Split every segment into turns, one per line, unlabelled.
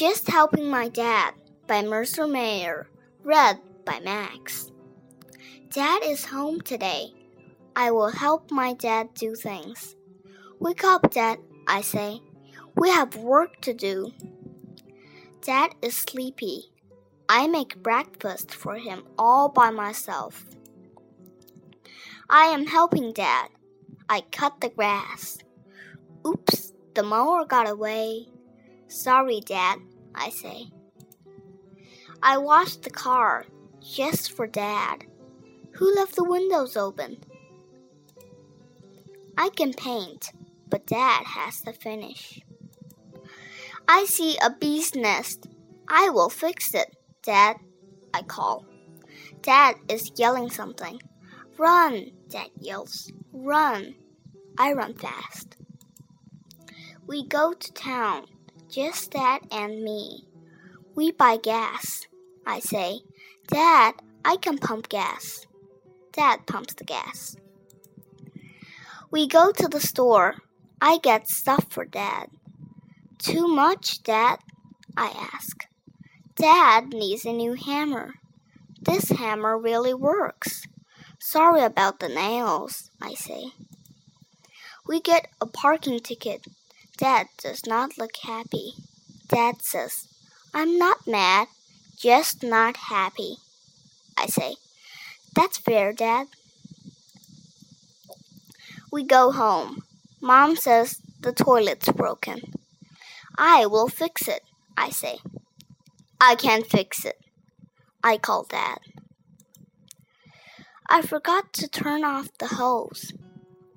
Just Helping My Dad by Mercer Mayer. Read by Max. Dad is home today. I will help my dad do things. Wake up, Dad, I say. We have work to do. Dad is sleepy. I make breakfast for him all by myself. I am helping Dad. I cut the grass. Oops, the mower got away. Sorry, Dad, I say. I washed the car just for Dad. Who left the windows open? I can paint, but Dad has to finish. I see a bee's nest. I will fix it, Dad, I call. Dad is yelling something. Run, Dad yells. Run. I run fast. We go to town, just Dad and me. We buy gas. I say, Dad, I can pump gas. Dad pumps the gas. We go to the store. I get stuff for Dad. Too much, Dad? I ask. Dad needs a new hammer. This hammer really works. Sorry about the nails, I say. We get a parking ticket. Dad does not look happy. Dad says, I'm not mad, just not happy. I say, That's fair, Dad. We go home. Mom says the toilet's broken. I will fix it, I say. I can't fix it. I call Dad. I forgot to turn off the hose.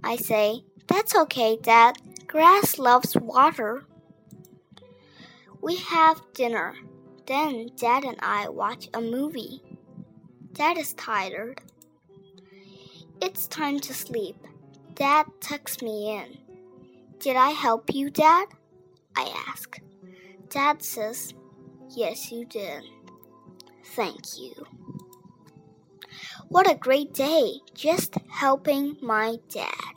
I say, That's okay, Dad. Grass loves water. We have dinner. Then Dad and I watch a movie. Dad is tired. It's time to sleep. Dad tucks me in. Did I help you, Dad? I ask. Dad says, Yes, you did. Thank you. What a great day, just helping my dad.